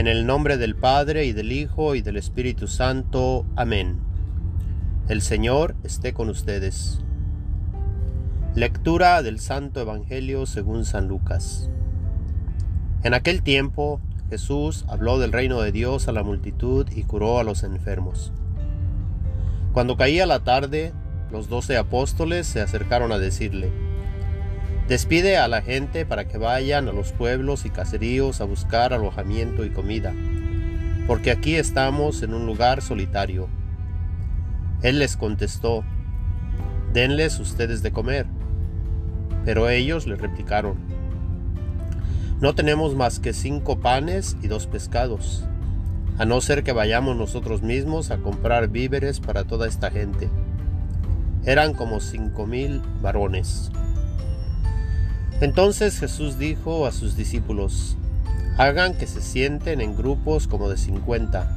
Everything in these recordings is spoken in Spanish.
En el nombre del Padre y del Hijo y del Espíritu Santo. Amén. El Señor esté con ustedes. Lectura del Santo Evangelio según San Lucas. En aquel tiempo Jesús habló del reino de Dios a la multitud y curó a los enfermos. Cuando caía la tarde, los doce apóstoles se acercaron a decirle, Despide a la gente para que vayan a los pueblos y caseríos a buscar alojamiento y comida, porque aquí estamos en un lugar solitario. Él les contestó, Denles ustedes de comer. Pero ellos le replicaron, No tenemos más que cinco panes y dos pescados, a no ser que vayamos nosotros mismos a comprar víveres para toda esta gente. Eran como cinco mil varones. Entonces Jesús dijo a sus discípulos, hagan que se sienten en grupos como de cincuenta.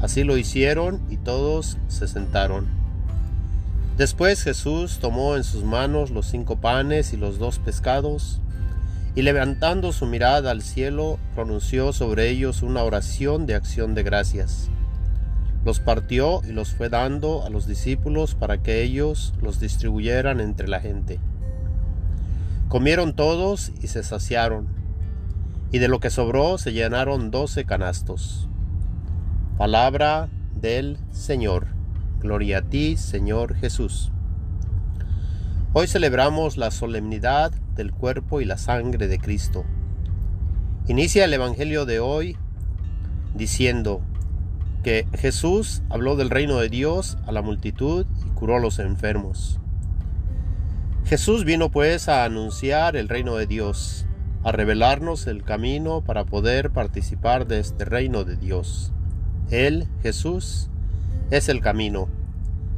Así lo hicieron y todos se sentaron. Después Jesús tomó en sus manos los cinco panes y los dos pescados, y levantando su mirada al cielo, pronunció sobre ellos una oración de acción de gracias. Los partió y los fue dando a los discípulos para que ellos los distribuyeran entre la gente. Comieron todos y se saciaron, y de lo que sobró se llenaron doce canastos. Palabra del Señor. Gloria a ti, Señor Jesús. Hoy celebramos la solemnidad del cuerpo y la sangre de Cristo. Inicia el Evangelio de hoy diciendo que Jesús habló del reino de Dios a la multitud y curó a los enfermos. Jesús vino pues a anunciar el reino de Dios, a revelarnos el camino para poder participar de este reino de Dios. Él, Jesús, es el camino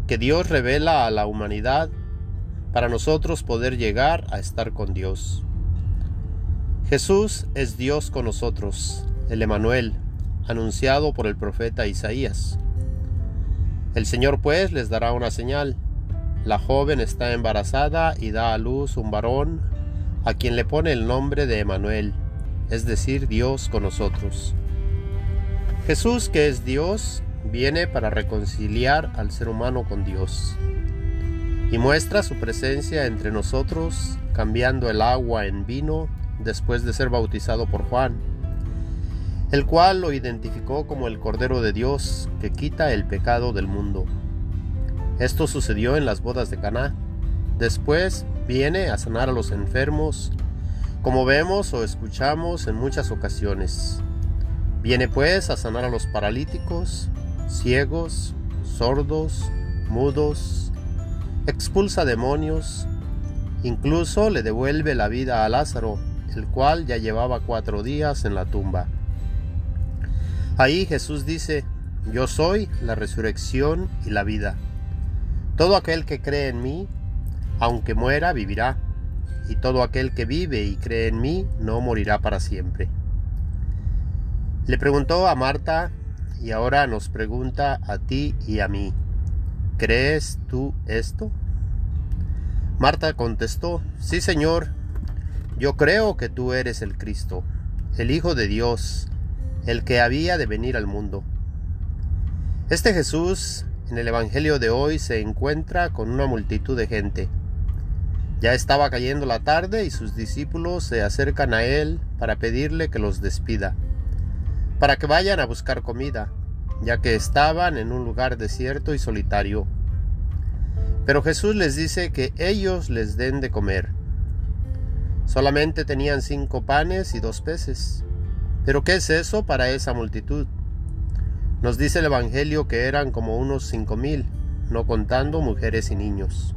que Dios revela a la humanidad para nosotros poder llegar a estar con Dios. Jesús es Dios con nosotros, el Emanuel, anunciado por el profeta Isaías. El Señor pues les dará una señal la joven está embarazada y da a luz un varón a quien le pone el nombre de Emanuel, es decir, Dios con nosotros. Jesús, que es Dios, viene para reconciliar al ser humano con Dios y muestra su presencia entre nosotros cambiando el agua en vino después de ser bautizado por Juan, el cual lo identificó como el Cordero de Dios que quita el pecado del mundo. Esto sucedió en las bodas de Caná. Después viene a sanar a los enfermos, como vemos o escuchamos en muchas ocasiones. Viene pues a sanar a los paralíticos, ciegos, sordos, mudos, expulsa demonios, incluso le devuelve la vida a Lázaro, el cual ya llevaba cuatro días en la tumba. Ahí Jesús dice, yo soy la resurrección y la vida. Todo aquel que cree en mí, aunque muera, vivirá, y todo aquel que vive y cree en mí, no morirá para siempre. Le preguntó a Marta y ahora nos pregunta a ti y a mí, ¿crees tú esto? Marta contestó, sí Señor, yo creo que tú eres el Cristo, el Hijo de Dios, el que había de venir al mundo. Este Jesús en el Evangelio de hoy se encuentra con una multitud de gente. Ya estaba cayendo la tarde y sus discípulos se acercan a él para pedirle que los despida, para que vayan a buscar comida, ya que estaban en un lugar desierto y solitario. Pero Jesús les dice que ellos les den de comer. Solamente tenían cinco panes y dos peces. Pero ¿qué es eso para esa multitud? Nos dice el Evangelio que eran como unos cinco mil, no contando mujeres y niños.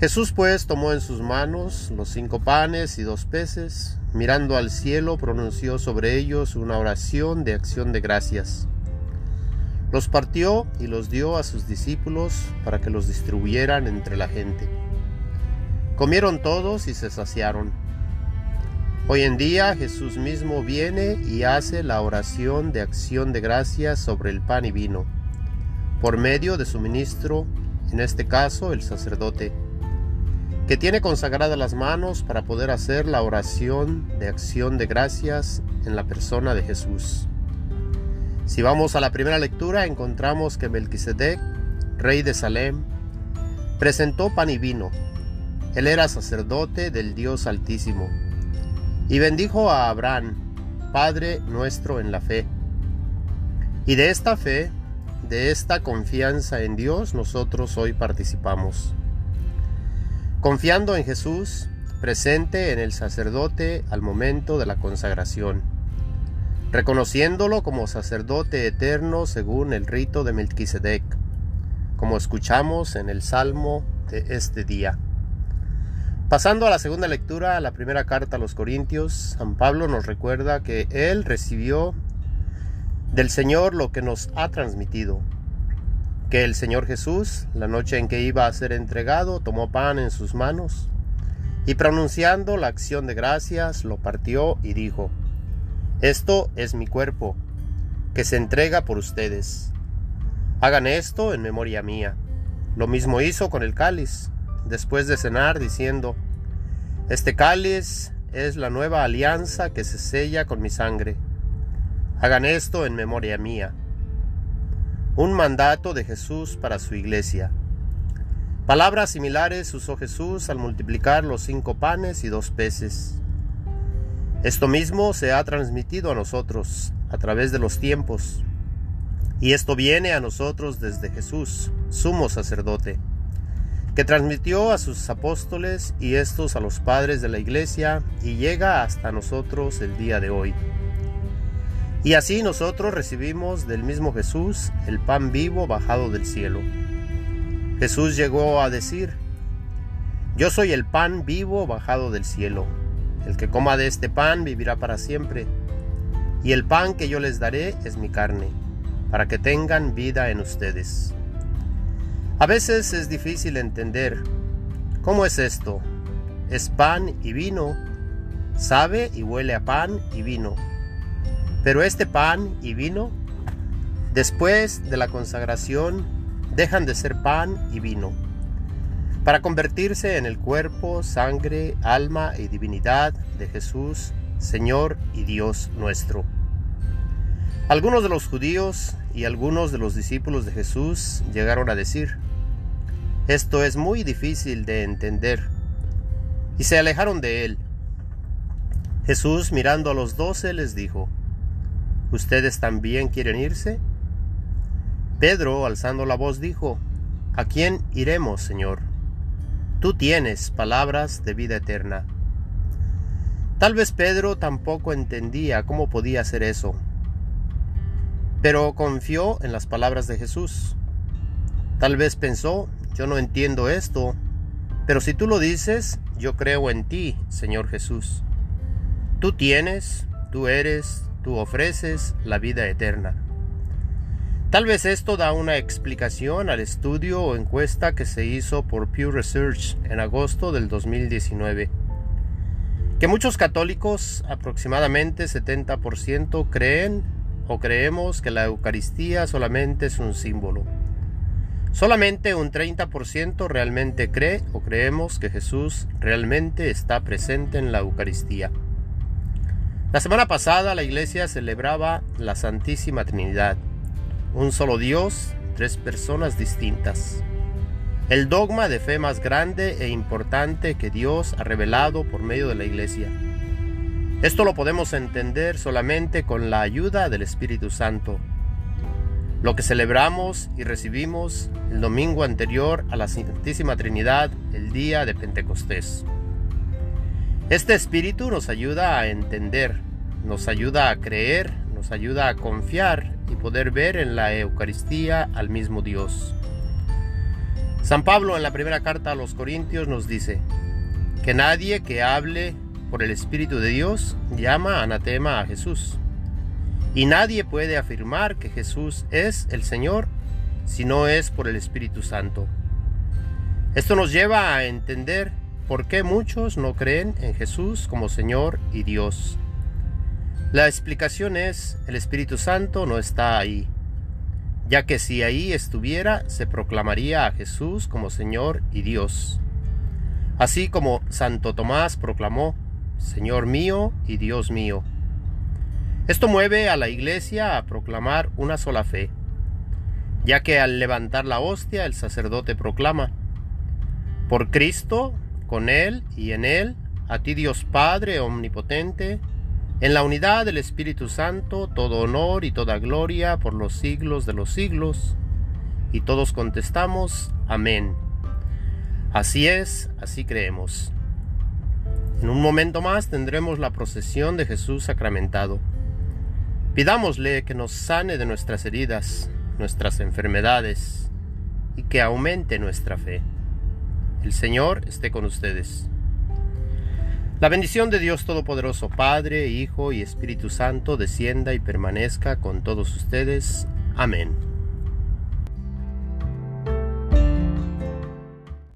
Jesús pues tomó en sus manos los cinco panes y dos peces, mirando al cielo pronunció sobre ellos una oración de acción de gracias. Los partió y los dio a sus discípulos para que los distribuyeran entre la gente. Comieron todos y se saciaron Hoy en día Jesús mismo viene y hace la oración de acción de gracias sobre el pan y vino, por medio de su ministro, en este caso el sacerdote. que tiene consagradas las manos para poder hacer la oración de acción de gracias en la persona de Jesús. Si vamos a la primera lectura, encontramos que Melquisedec, rey de Salem, presentó pan y vino. Él era sacerdote del Dios Altísimo y bendijo a Abraham, Padre nuestro en la fe. Y de esta fe, de esta confianza en Dios, nosotros hoy participamos confiando en Jesús, presente en el sacerdote al momento de la consagración, reconociéndolo como sacerdote eterno según el rito de Melquisedec, como escuchamos en el salmo de este día. Pasando a la segunda lectura, a la primera carta a los Corintios, San Pablo nos recuerda que él recibió del Señor lo que nos ha transmitido, que el Señor Jesús, la noche en que iba a ser entregado, tomó pan en sus manos y pronunciando la acción de gracias, lo partió y dijo, Esto es mi cuerpo, que se entrega por ustedes. Hagan esto en memoria mía. Lo mismo hizo con el cáliz, después de cenar, diciendo, Este cáliz es la nueva alianza que se sella con mi sangre. Hagan esto en memoria mía un mandato de Jesús para su iglesia. Palabras similares usó Jesús al multiplicar los cinco panes y dos peces. Esto mismo se ha transmitido a nosotros a través de los tiempos, y esto viene a nosotros desde Jesús, sumo sacerdote, que transmitió a sus apóstoles y estos a los padres de la iglesia y llega hasta nosotros el día de hoy. Y así nosotros recibimos del mismo Jesús el pan vivo bajado del cielo. Jesús llegó a decir, Yo soy el pan vivo bajado del cielo. El que coma de este pan vivirá para siempre. Y el pan que yo les daré es mi carne, para que tengan vida en ustedes. A veces es difícil entender, ¿cómo es esto? Es pan y vino, sabe y huele a pan y vino pero este pan y vino, después de la consagración, dejan de ser pan y vino, para convertirse en el cuerpo, sangre, alma y divinidad de Jesús, Señor y Dios nuestro. Algunos de los judíos y algunos de los discípulos de Jesús llegaron a decir, esto es muy difícil de entender, y se alejaron de él. Jesús mirando a los doce les dijo, ¿Ustedes también quieren irse? Pedro, alzando la voz, dijo, ¿A quién iremos, Señor? Tú tienes palabras de vida eterna. Tal vez Pedro tampoco entendía cómo podía hacer eso, pero confió en las palabras de Jesús. Tal vez pensó, yo no entiendo esto, pero si tú lo dices, yo creo en ti, Señor Jesús. Tú tienes, tú eres, tú ofreces la vida eterna. Tal vez esto da una explicación al estudio o encuesta que se hizo por Pew Research en agosto del 2019, que muchos católicos, aproximadamente 70%, creen o creemos que la Eucaristía solamente es un símbolo. Solamente un 30% realmente cree o creemos que Jesús realmente está presente en la Eucaristía. La semana pasada la iglesia celebraba la Santísima Trinidad, un solo Dios, tres personas distintas. El dogma de fe más grande e importante que Dios ha revelado por medio de la iglesia. Esto lo podemos entender solamente con la ayuda del Espíritu Santo. Lo que celebramos y recibimos el domingo anterior a la Santísima Trinidad, el día de Pentecostés. Este espíritu nos ayuda a entender, nos ayuda a creer, nos ayuda a confiar y poder ver en la Eucaristía al mismo Dios. San Pablo en la primera carta a los Corintios nos dice que nadie que hable por el Espíritu de Dios llama anatema a Jesús. Y nadie puede afirmar que Jesús es el Señor si no es por el Espíritu Santo. Esto nos lleva a entender ¿Por qué muchos no creen en Jesús como Señor y Dios? La explicación es, el Espíritu Santo no está ahí, ya que si ahí estuviera, se proclamaría a Jesús como Señor y Dios. Así como Santo Tomás proclamó, Señor mío y Dios mío. Esto mueve a la Iglesia a proclamar una sola fe, ya que al levantar la hostia el sacerdote proclama, por Cristo, con Él y en Él, a ti Dios Padre Omnipotente, en la unidad del Espíritu Santo, todo honor y toda gloria por los siglos de los siglos. Y todos contestamos, amén. Así es, así creemos. En un momento más tendremos la procesión de Jesús sacramentado. Pidámosle que nos sane de nuestras heridas, nuestras enfermedades, y que aumente nuestra fe. El Señor esté con ustedes. La bendición de Dios Todopoderoso, Padre, Hijo y Espíritu Santo, descienda y permanezca con todos ustedes. Amén.